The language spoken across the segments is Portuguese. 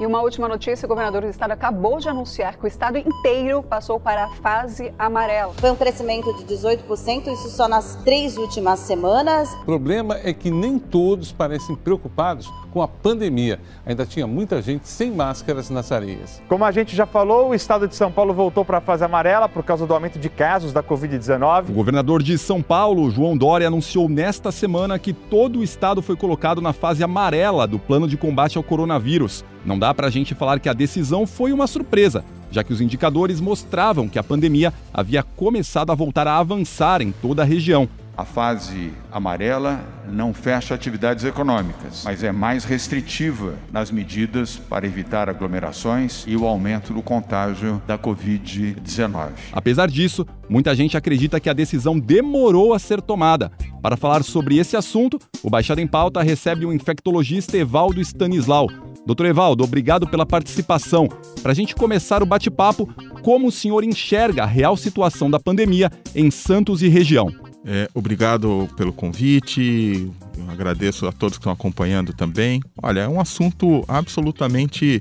E uma última notícia: o governador do estado acabou de anunciar que o estado inteiro passou para a fase amarela. Foi um crescimento de 18%, isso só nas três últimas semanas. O problema é que nem todos parecem preocupados com a pandemia. Ainda tinha muita gente sem máscaras nas areias. Como a gente já falou, o estado de São Paulo voltou para a fase amarela por causa do aumento de casos da Covid-19. O governador de São Paulo, João Dória, anunciou nesta semana que todo o estado foi colocado na fase amarela do plano de combate ao coronavírus. Não dá para a gente falar que a decisão foi uma surpresa, já que os indicadores mostravam que a pandemia havia começado a voltar a avançar em toda a região. A fase amarela não fecha atividades econômicas, mas é mais restritiva nas medidas para evitar aglomerações e o aumento do contágio da Covid-19. Apesar disso, muita gente acredita que a decisão demorou a ser tomada. Para falar sobre esse assunto, o Baixada em Pauta recebe o infectologista Evaldo Stanislau. Doutor Evaldo, obrigado pela participação. Para a gente começar o bate-papo, como o senhor enxerga a real situação da pandemia em Santos e região? É, obrigado pelo convite, Eu agradeço a todos que estão acompanhando também. Olha, é um assunto absolutamente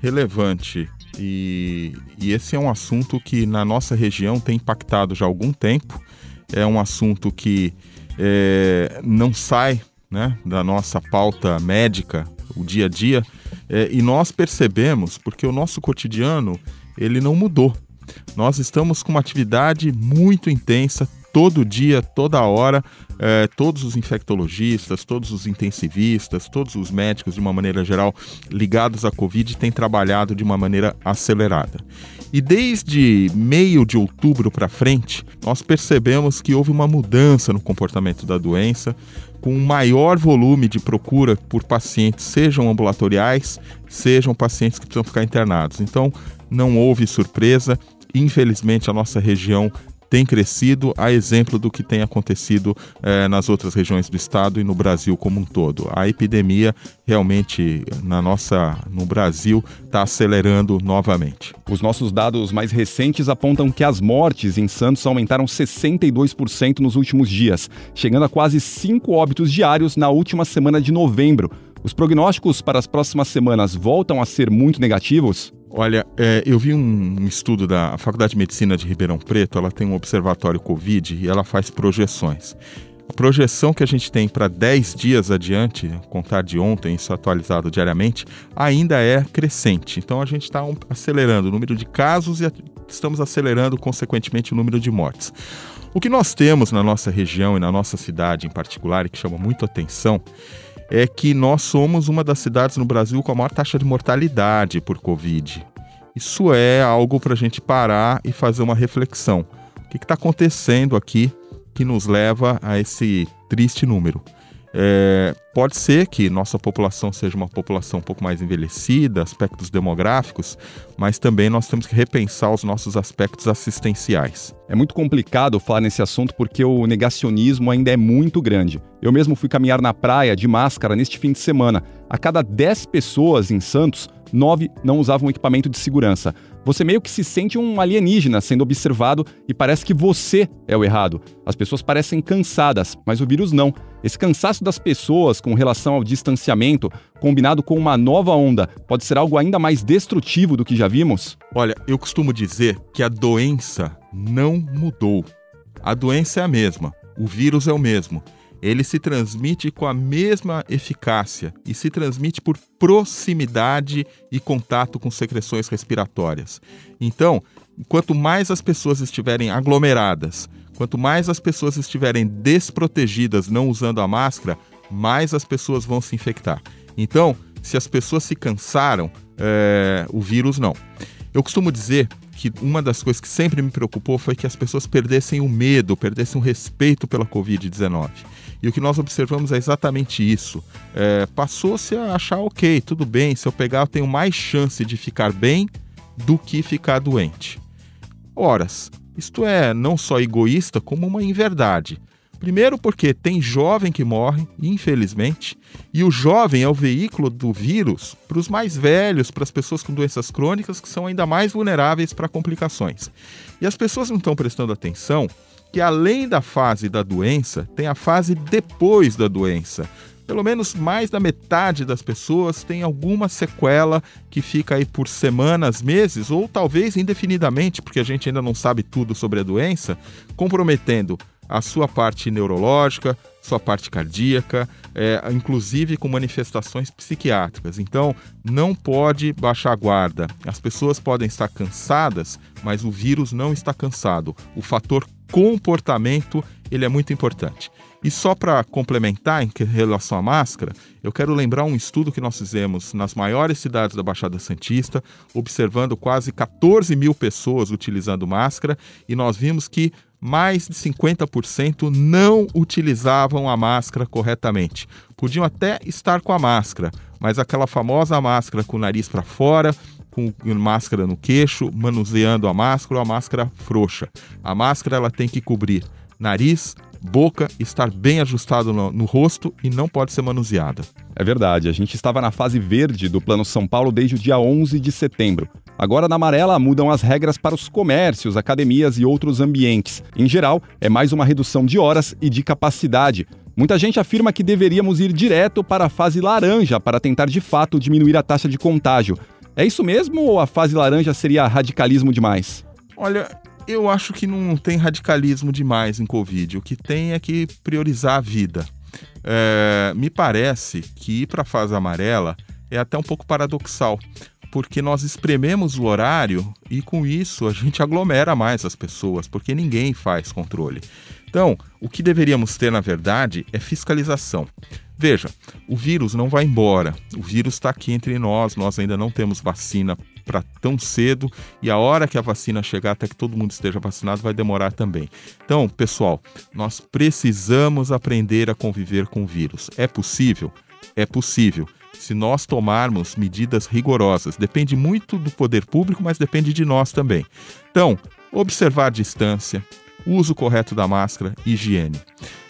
relevante e, e esse é um assunto que na nossa região tem impactado já há algum tempo. É um assunto que é, não sai né, da nossa pauta médica, o dia a dia, é, e nós percebemos porque o nosso cotidiano ele não mudou. Nós estamos com uma atividade muito intensa todo dia, toda hora, é, todos os infectologistas, todos os intensivistas, todos os médicos, de uma maneira geral, ligados à Covid, têm trabalhado de uma maneira acelerada. E desde meio de outubro para frente, nós percebemos que houve uma mudança no comportamento da doença, com um maior volume de procura por pacientes, sejam ambulatoriais, sejam pacientes que precisam ficar internados. Então, não houve surpresa. Infelizmente, a nossa região tem crescido, a exemplo do que tem acontecido eh, nas outras regiões do estado e no Brasil como um todo. A epidemia realmente na nossa no Brasil está acelerando novamente. Os nossos dados mais recentes apontam que as mortes em Santos aumentaram 62% nos últimos dias, chegando a quase 5 óbitos diários na última semana de novembro. Os prognósticos para as próximas semanas voltam a ser muito negativos? Olha, é, eu vi um, estudo da Faculdade de Medicina de Ribeirão Preto, ela tem um observatório Covid e ela faz projeções. A projeção que a gente tem para 10 dias adiante, contar de ontem, isso atualizado diariamente, ainda é crescente. Então a gente está um, acelerando o número de casos e estamos acelerando, consequentemente, o número de mortes. O que nós temos na nossa região e na nossa cidade em particular, e que chama muito atenção, é que nós somos uma das cidades no Brasil com a maior taxa de mortalidade por Covid. Isso é algo para a gente parar e fazer uma reflexão. O que está acontecendo aqui que nos leva a esse triste número? É, pode ser que nossa população seja uma população um pouco mais envelhecida, aspectos demográficos, mas também nós temos que repensar os nossos aspectos assistenciais. É muito complicado falar nesse assunto porque o negacionismo ainda é muito grande. Eu mesmo fui caminhar na praia de máscara neste fim de semana. A cada 10 pessoas em Santos, 9 não usavam equipamento de segurança. Você meio que se sente um alienígena sendo observado e parece que você é o errado. As pessoas parecem cansadas, mas o vírus não. Esse cansaço das pessoas com relação ao distanciamento, combinado com uma nova onda, pode ser algo ainda mais destrutivo do que já vimos? Olha, eu costumo dizer que a doença não mudou. A doença é a mesma, o vírus é o mesmo ele se transmite com a mesma eficácia e se transmite por proximidade e contato com secreções respiratórias. Então, quanto mais as pessoas estiverem aglomeradas, quanto mais as pessoas estiverem desprotegidas, não usando a máscara, mais as pessoas vão se infectar. Então, se as pessoas se cansaram, é, o vírus não. Eu costumo dizer que uma das coisas que sempre me preocupou foi que as pessoas perdessem o medo, perdessem o respeito pela Covid-19. E o que nós observamos é exatamente isso. É, Passou-se a achar, ok, tudo bem, se eu pegar, eu tenho mais chance de ficar bem do que ficar doente. Horas, Isto é não só egoísta, como uma inverdade. Primeiro, porque tem jovem que morre, infelizmente, e o jovem é o veículo do vírus para os mais velhos, para as pessoas com doenças crônicas que são ainda mais vulneráveis para complicações. E as pessoas não estão prestando atenção que, além da fase da doença, tem a fase depois da doença. Pelo menos mais da metade das pessoas tem alguma sequela que fica aí por semanas, meses ou talvez indefinidamente, porque a gente ainda não sabe tudo sobre a doença, comprometendo a sua parte neurológica, sua parte cardíaca, é, inclusive com manifestações psiquiátricas. Então, não pode baixar a guarda. As pessoas podem estar cansadas, mas o vírus não está cansado. O fator comportamento ele é muito importante. E só para complementar em relação à máscara, eu quero lembrar um estudo que nós fizemos nas maiores cidades da Baixada Santista, observando quase 14 mil pessoas utilizando máscara, e nós vimos que mais de 50% não utilizavam a máscara corretamente. Podiam até estar com a máscara, mas aquela famosa máscara com o nariz para fora, com máscara no queixo, manuseando a máscara ou a máscara frouxa. A máscara ela tem que cobrir nariz, boca, estar bem ajustado no, no, rosto e não pode ser manuseada. É verdade, a gente estava na fase verde do Plano São Paulo desde o dia 11 de setembro. Agora, na amarela, mudam as regras para os comércios, academias e outros ambientes. Em geral, é mais uma redução de horas e de capacidade. Muita gente afirma que deveríamos ir direto para a fase laranja para tentar de fato diminuir a taxa de contágio. É isso mesmo ou a fase laranja seria radicalismo demais? Olha, eu acho que não tem radicalismo demais em Covid. O que tem é que priorizar a vida. É, me parece que ir para a fase amarela é até um pouco paradoxal, porque nós esprememos o horário e com isso a gente aglomera mais as pessoas, porque ninguém faz controle. Então, o que deveríamos ter, na verdade, é fiscalização. Veja, o vírus não vai embora. O vírus está aqui entre nós, nós ainda não temos vacina para tão cedo e a hora que a vacina chegar até que todo mundo esteja vacinado vai demorar também. Então, pessoal, nós precisamos aprender a conviver com o vírus. É possível? É possível. Se nós tomarmos medidas rigorosas, depende muito do poder público, mas depende de nós também. Então, observar distância, uso correto da máscara, higiene.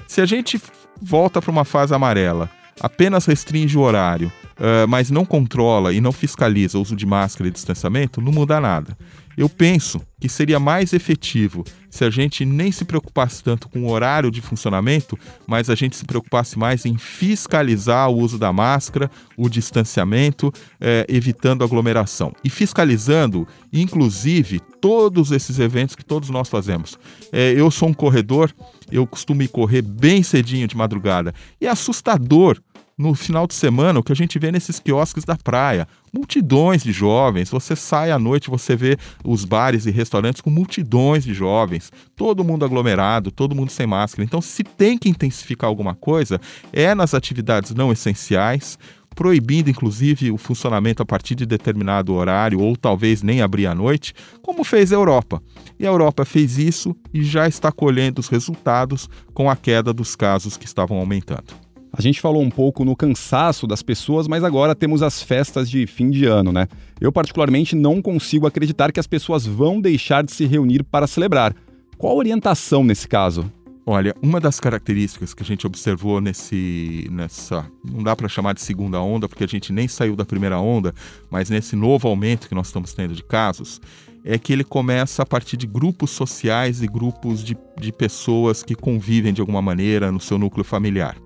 Se a gente volta para uma fase amarela, apenas restringe o horário, uh, mas não controla e não fiscaliza o uso de máscara e distanciamento, não muda nada. Eu penso que seria mais efetivo se a gente nem se preocupasse tanto com o horário de funcionamento, mas a gente se preocupasse mais em fiscalizar o uso da máscara, o distanciamento, eh, evitando aglomeração. E fiscalizando, inclusive, todos esses eventos que todos nós fazemos. Eh, eu sou um corredor, eu costumo correr bem cedinho de madrugada. E é assustador no final de semana o que a gente vê nesses quiosques da praia. Multidões de jovens. Você sai à noite, você vê os bares e restaurantes com multidões de jovens. Todo mundo aglomerado, todo mundo sem máscara. Então, se tem que intensificar alguma coisa, é nas atividades não essenciais proibindo inclusive o funcionamento a partir de determinado horário ou talvez nem abrir à noite, como fez a Europa. E a Europa fez isso e já está colhendo os resultados com a queda dos casos que estavam aumentando. A gente falou um pouco no cansaço das pessoas, mas agora temos as festas de fim de ano, né? Eu, particularmente, não consigo acreditar que as pessoas vão deixar de se reunir para celebrar. Qual a orientação nesse caso? Olha, uma das características que a gente observou nesse, nessa, não dá para chamar de segunda onda, porque a gente nem saiu da primeira onda, mas nesse novo aumento que nós estamos tendo de casos, é que ele começa a partir de grupos sociais e grupos de, de pessoas que convivem de alguma maneira no seu núcleo familiar.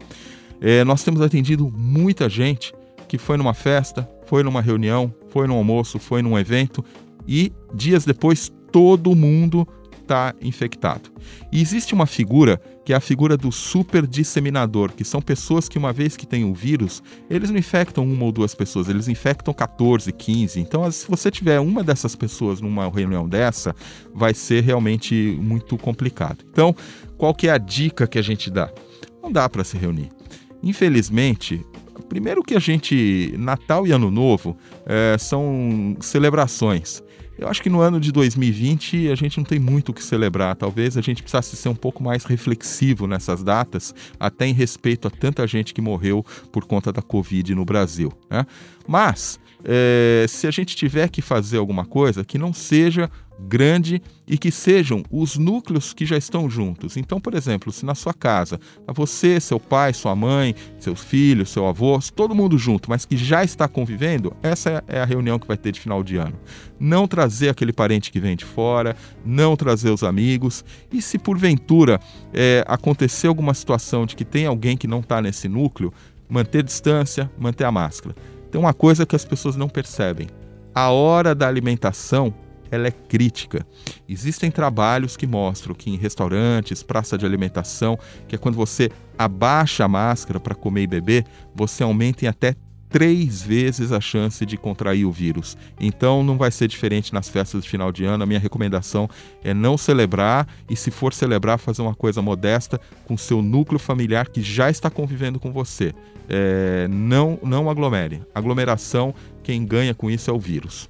É, nós temos atendido muita gente que foi numa festa, foi numa reunião, foi num almoço, foi num evento e dias depois todo mundo está infectado. E existe uma figura que é a figura do super disseminador, que são pessoas que, uma vez que têm o vírus, eles não infectam uma ou duas pessoas, eles infectam 14, 15. Então, se você tiver uma dessas pessoas numa reunião dessa, vai ser realmente muito complicado. Então, qual que é a dica que a gente dá? Não dá para se reunir. Infelizmente, primeiro que a gente, Natal e Ano Novo, é, são celebrações. Eu acho que no ano de 2020 a gente não tem muito o que celebrar. Talvez a gente precisasse ser um pouco mais reflexivo nessas datas, até em respeito a tanta gente que morreu por conta da Covid no Brasil. Né? Mas, é, se a gente tiver que fazer alguma coisa, que não seja grande e que sejam os núcleos que já estão juntos. Então, por exemplo, se na sua casa, você, seu pai, sua mãe, seus filhos, seu avô, todo mundo junto, mas que já está convivendo, essa é a reunião que vai ter de final de ano. Não trazer aquele parente que vem de fora, não trazer os amigos. E se porventura é, acontecer alguma situação de que tem alguém que não está nesse núcleo, manter distância, manter a máscara. Tem uma coisa que as pessoas não percebem. A hora da alimentação ela é crítica. Existem trabalhos que mostram que em restaurantes, praça de alimentação, que é quando você abaixa a máscara para comer e beber, você aumenta em até três vezes a chance de contrair o vírus. Então não vai ser diferente nas festas de final de ano. A minha recomendação é não celebrar e, se for celebrar, fazer uma coisa modesta com seu núcleo familiar que já está convivendo com você. É, não, não aglomere. Aglomeração, quem ganha com isso é o vírus.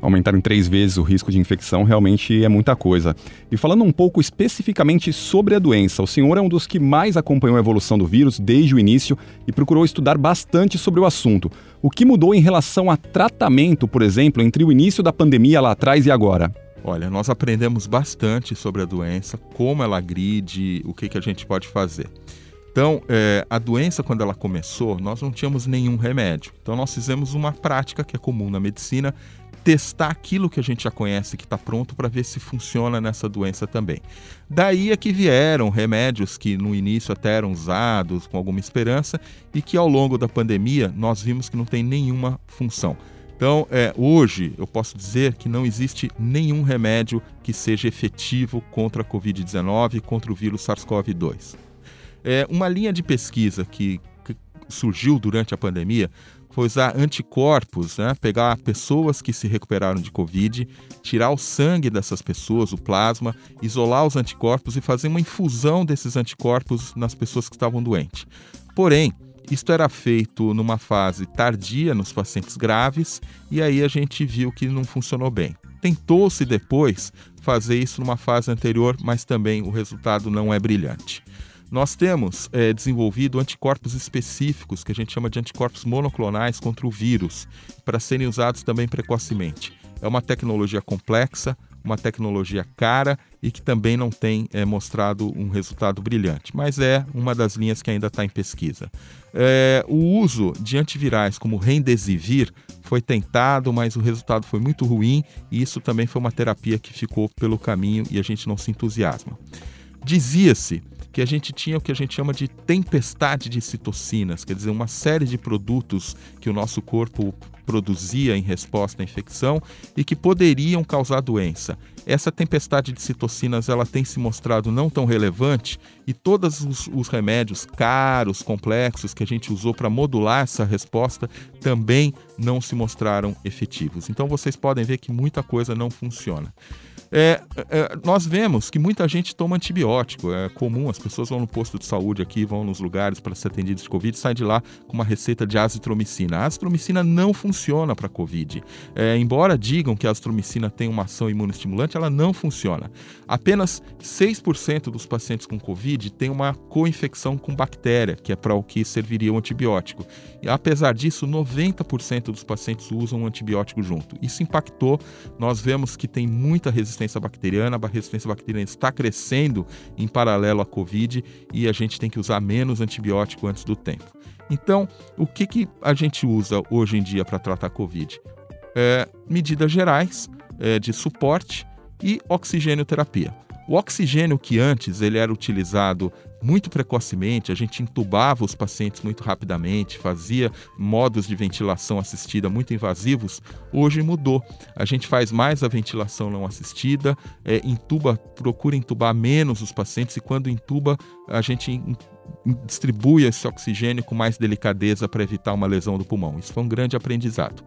Aumentar em três vezes o risco de infecção realmente é muita coisa. E falando um pouco especificamente sobre a doença, o senhor é um dos que mais acompanhou a evolução do vírus desde o início e procurou estudar bastante sobre o assunto. O que mudou em relação a tratamento, por exemplo, entre o início da pandemia lá atrás e agora? Olha, nós aprendemos bastante sobre a doença, como ela agride, o que, que a gente pode fazer. Então, é, a doença, quando ela começou, nós não tínhamos nenhum remédio. Então, nós fizemos uma prática que é comum na medicina, testar aquilo que a gente já conhece que está pronto para ver se funciona nessa doença também. Daí é que vieram remédios que no início até eram usados com alguma esperança e que ao longo da pandemia nós vimos que não tem nenhuma função. Então, é, hoje eu posso dizer que não existe nenhum remédio que seja efetivo contra a Covid-19 contra o vírus SARS-CoV-2. É, uma linha de pesquisa que, que surgiu durante a pandemia foi usar anticorpos, né? pegar pessoas que se recuperaram de Covid, tirar o sangue dessas pessoas, o plasma, isolar os anticorpos e fazer uma infusão desses anticorpos nas pessoas que estavam doentes. Porém, isto era feito numa fase tardia nos pacientes graves e aí a gente viu que não funcionou bem. Tentou-se depois fazer isso numa fase anterior, mas também o resultado não é brilhante. Nós temos é, desenvolvido anticorpos específicos, que a gente chama de anticorpos monoclonais contra o vírus, para serem usados também precocemente. É uma tecnologia complexa, uma tecnologia cara e que também não tem é, mostrado um resultado brilhante, mas é uma das linhas que ainda está em pesquisa. É, o uso de antivirais como Remdesivir foi tentado, mas o resultado foi muito ruim e isso também foi uma terapia que ficou pelo caminho e a gente não se entusiasma. Dizia-se que a gente tinha o que a gente chama de tempestade de citocinas, quer dizer, uma série de produtos que o nosso corpo produzia em resposta à infecção e que poderiam causar doença. Essa tempestade de citocinas ela tem se mostrado não tão relevante e todos os, os remédios caros, complexos que a gente usou para modular essa resposta também não se mostraram efetivos. Então vocês podem ver que muita coisa não funciona. É, é, nós vemos que muita gente toma antibiótico. É comum, as pessoas vão no posto de saúde aqui, vão nos lugares para ser atendidos de Covid, saem de lá com uma receita de azitromicina. A azitromicina não funciona para Covid. É, embora digam que a azitromicina tem uma ação imunoestimulante, ela não funciona. Apenas 6% dos pacientes com Covid têm uma co-infecção com bactéria, que é para o que serviria o antibiótico. E apesar disso, 90% dos pacientes usam um antibiótico junto. Isso impactou. Nós vemos que tem muita resistência resistência bacteriana. A resistência bacteriana está crescendo em paralelo à Covid e a gente tem que usar menos antibiótico antes do tempo. Então, o que, que a gente usa hoje em dia para tratar a Covid? É, medidas gerais é, de suporte e oxigênio terapia. O oxigênio que antes ele era utilizado muito precocemente, a gente intubava os pacientes muito rapidamente, fazia modos de ventilação assistida muito invasivos, hoje mudou. A gente faz mais a ventilação não assistida, é, intuba, procura intubar menos os pacientes e quando intuba, a gente distribui esse oxigênio com mais delicadeza para evitar uma lesão do pulmão. Isso foi um grande aprendizado.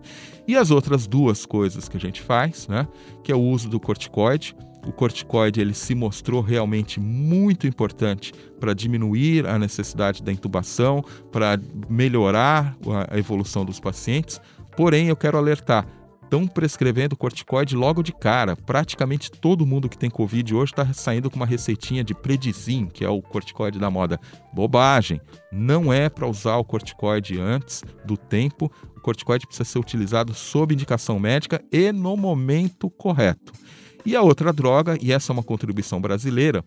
E as outras duas coisas que a gente faz, né, que é o uso do corticoide, o corticoide ele se mostrou realmente muito importante para diminuir a necessidade da intubação, para melhorar a evolução dos pacientes. Porém, eu quero alertar, estão prescrevendo corticoide logo de cara. Praticamente todo mundo que tem Covid hoje está saindo com uma receitinha de Predizin, que é o corticoide da moda. Bobagem! Não é para usar o corticoide antes do tempo. O corticoide precisa ser utilizado sob indicação médica e no momento correto. E a outra droga, e essa é uma contribuição brasileira,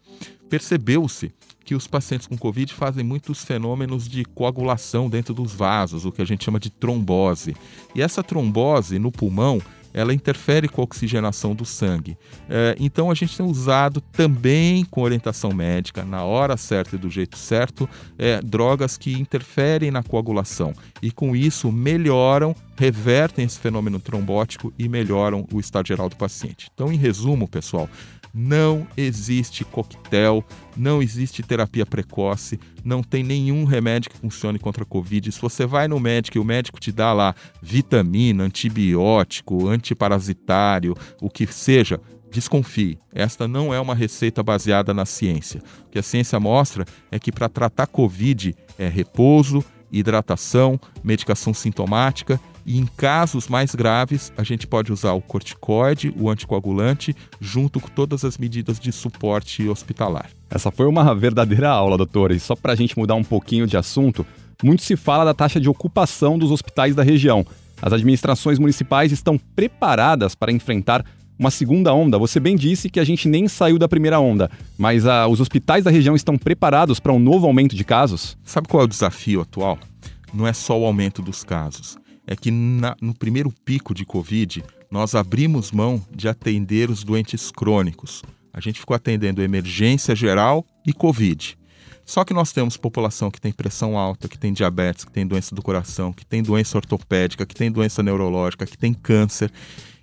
percebeu-se que os pacientes com Covid fazem muitos fenômenos de coagulação dentro dos vasos, o que a gente chama de trombose. E essa trombose no pulmão ela interfere com a oxigenação do sangue. É, então a gente tem usado também com orientação médica, na hora certa e do jeito certo, é, drogas que interferem na coagulação e com isso melhoram, revertem esse fenômeno trombótico e melhoram o estado geral do paciente. Então, em resumo, pessoal, não existe coquetel, não existe terapia precoce, não tem nenhum remédio que funcione contra a Covid. Se você vai no médico e o médico te dá lá vitamina, antibiótico, antiparasitário, o que seja, desconfie. Esta não é uma receita baseada na ciência. O que a ciência mostra é que para tratar Covid é repouso, hidratação, medicação sintomática e em casos mais graves, a gente pode usar o corticoide, o anticoagulante, junto com todas as medidas de suporte hospitalar. Essa foi uma verdadeira aula, doutora. E só para a gente mudar um pouquinho de assunto, muito se fala da taxa de ocupação dos hospitais da região. As administrações municipais estão preparadas para enfrentar uma segunda onda. Você bem disse que a gente nem saiu da primeira onda, mas ah, os hospitais da região estão preparados para um novo aumento de casos? Sabe qual é o desafio atual? Não é só o aumento dos casos, é que na, no primeiro pico de Covid, nós abrimos mão de atender os doentes crônicos. A gente ficou atendendo emergência geral e Covid. Só que nós temos população que tem pressão alta, que tem diabetes, que tem doença do coração, que tem doença ortopédica, que tem doença neurológica, que tem câncer.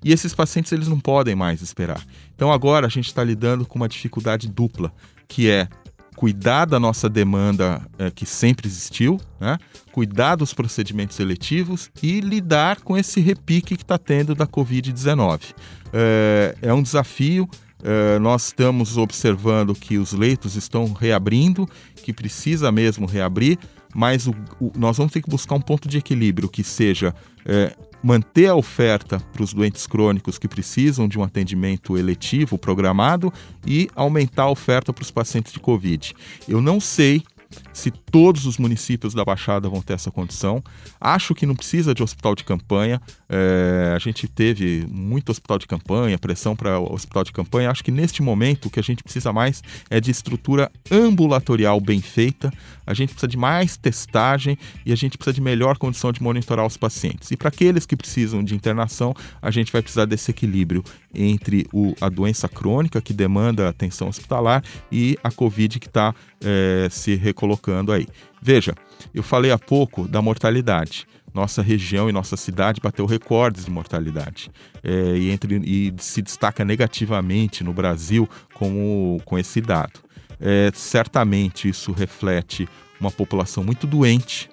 E esses pacientes eles não podem mais esperar. Então agora a gente está lidando com uma dificuldade dupla, que é cuidar da nossa demanda é, que sempre existiu, né? cuidar dos procedimentos seletivos e lidar com esse repique que está tendo da Covid-19. É, é, um desafio. É, nós estamos observando que os leitos estão reabrindo, que precisa mesmo reabrir, mas o, o, nós vamos ter que buscar um ponto de equilíbrio que seja é, manter a oferta para os doentes crônicos que precisam de um atendimento eletivo programado e aumentar a oferta para os pacientes de Covid. Eu não sei se todos os municípios da Baixada vão ter essa condição. Acho que não precisa de hospital de campanha. É, a gente teve muito hospital de campanha, pressão para hospital de campanha. Acho que neste momento o que a gente precisa mais é de estrutura ambulatorial bem feita. A gente precisa de mais testagem e a gente precisa de melhor condição de monitorar os pacientes. E para aqueles que precisam de internação, a gente vai precisar desse equilíbrio entre o, a doença crônica que demanda atenção hospitalar e a Covid que está é, se recolocando aí. Veja, eu falei há pouco da mortalidade. Nossa região e nossa cidade bateu recordes de mortalidade é, e, entre, e se destaca negativamente no Brasil com, o, com esse dado. É, certamente isso reflete uma população muito doente,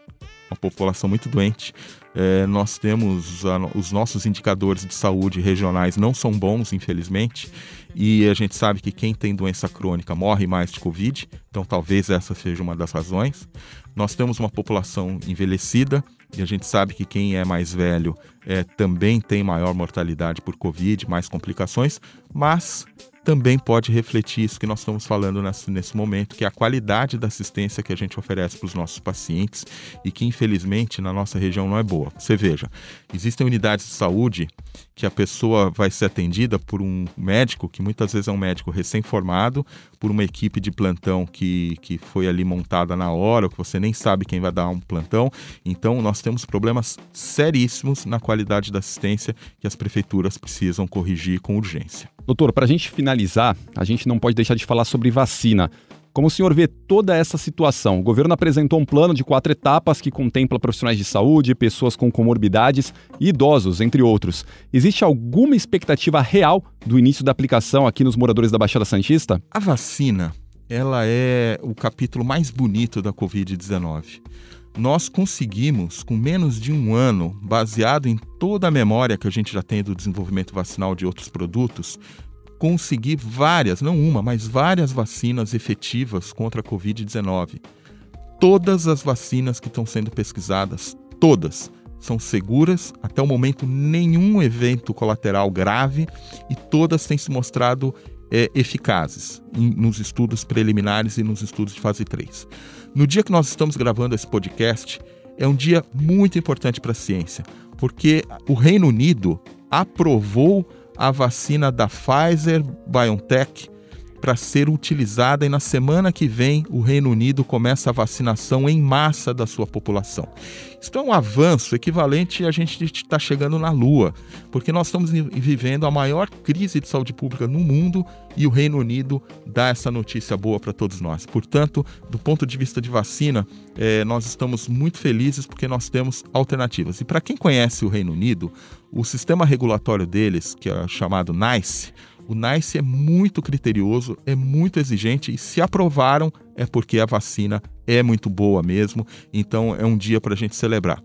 uma população muito doente. É, nós temos a, os nossos indicadores de saúde regionais não são bons, infelizmente, e a gente sabe que quem tem doença crônica morre mais de Covid, então talvez essa seja uma das razões. Nós temos uma população envelhecida e a gente sabe que quem é mais velho é, também tem maior mortalidade por Covid, mais complicações, mas também pode refletir isso que nós estamos falando nesse, nesse momento, que é a qualidade da assistência que a gente oferece para os nossos pacientes e que, infelizmente, na nossa região não é boa. Você veja, existem unidades de saúde que a pessoa vai ser atendida por um médico, que muitas vezes é um médico recém-formado, por uma equipe de plantão que, que foi ali montada na hora, que você nem sabe quem vai dar um plantão. Então, nós temos problemas seríssimos na qualidade da assistência que as prefeituras precisam corrigir com urgência. Doutor, para a gente finalizar, a gente não pode deixar de falar sobre vacina. Como o senhor vê toda essa situação? O governo apresentou um plano de quatro etapas que contempla profissionais de saúde, pessoas com comorbidades e idosos, entre outros. Existe alguma expectativa real do início da aplicação aqui nos moradores da Baixada Santista? A vacina, ela é o capítulo mais bonito da Covid-19 nós conseguimos, com menos de um ano, baseado em toda a memória que a gente já tem do desenvolvimento vacinal de outros produtos, conseguir várias, não uma, mas várias vacinas efetivas contra a Covid-19. Todas as vacinas que estão sendo pesquisadas, todas, são seguras, até o momento nenhum evento colateral grave e todas têm se mostrado é, eficazes em, nos estudos preliminares e nos estudos de fase 3. No dia que nós estamos gravando esse podcast, é um dia muito importante para a ciência, porque o Reino Unido aprovou a vacina da Pfizer BioNTech para ser utilizada e na semana que vem o Reino Unido começa a vacinação em massa da sua população. Isso é um avanço equivalente a gente estar tá chegando na Lua, porque nós estamos vivendo a maior crise de saúde pública no mundo e o Reino Unido dá essa notícia boa para todos nós. Portanto, do ponto de vista de vacina, eh, nós estamos muito felizes porque nós temos alternativas. E para quem conhece o Reino Unido, o sistema regulatório deles, que é chamado NICE, o NICE é muito criterioso, é muito exigente e se aprovaram é porque a vacina é muito boa mesmo, então é um dia para a gente celebrar.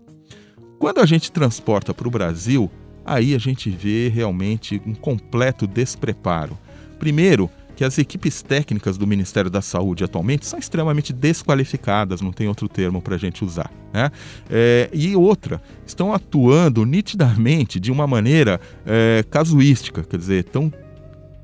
Quando a gente transporta para o Brasil, aí a gente vê realmente um completo despreparo. Primeiro, que as equipes técnicas do Ministério da Saúde atualmente são extremamente desqualificadas, não tem outro termo para a gente usar. Né? É, e outra, estão atuando nitidamente de uma maneira é, casuística, quer dizer, estão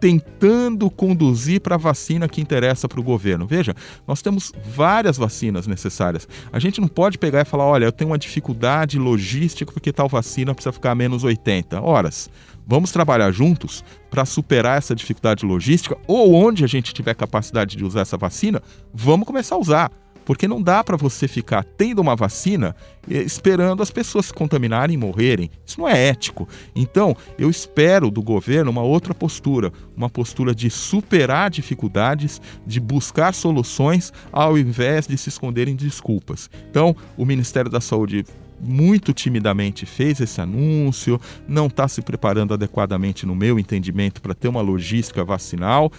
tentando conduzir para a vacina que interessa para o governo. Veja, nós temos várias vacinas necessárias. A gente não pode pegar e falar: olha, eu tenho uma dificuldade logística porque tal vacina precisa ficar a menos 80 horas. Vamos trabalhar juntos para superar essa dificuldade logística ou onde a gente tiver capacidade de usar essa vacina, vamos começar a usar. Porque não dá para você ficar tendo uma vacina eh, esperando as pessoas se contaminarem e morrerem. Isso não é ético. Então, eu espero do governo uma outra postura, uma postura de superar dificuldades, de buscar soluções, ao invés de se esconderem desculpas. Então, o Ministério da Saúde muito timidamente fez esse anúncio, não está se preparando adequadamente, no meu entendimento, para ter uma logística vacinal.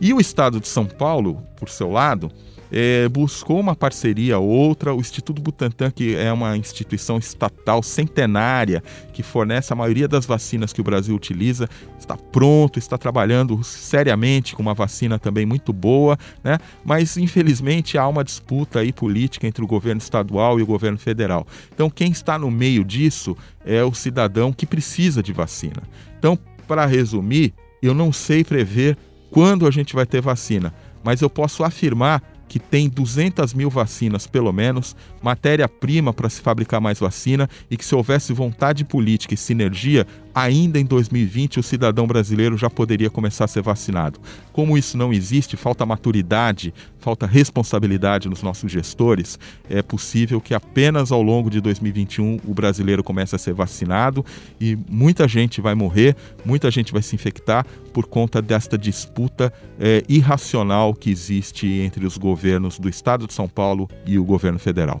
E o Estado de São Paulo, por seu lado, é, buscou uma parceria outra. O Instituto Butantan, que é uma instituição estatal centenária que fornece a maioria das vacinas que o Brasil utiliza, está pronto, está trabalhando seriamente com uma vacina também muito boa, né? Mas infelizmente há uma disputa aí política entre o governo estadual e o governo federal. Então quem está no meio disso é o cidadão que precisa de vacina. Então, para resumir, eu não sei prever quando a gente vai ter vacina, mas eu posso afirmar que tem 200 mil vacinas, pelo menos, matéria-prima para se fabricar mais vacina e que, se houvesse vontade política e sinergia, ainda em 2020 o cidadão brasileiro já poderia começar a ser vacinado. Como isso não existe, falta maturidade, falta responsabilidade nos nossos gestores, é possível que apenas ao longo de 2021 o brasileiro comece a ser vacinado e muita gente vai morrer, muita gente vai se infectar por conta desta disputa é, irracional que existe entre os governos do estado de São Paulo e o governo federal.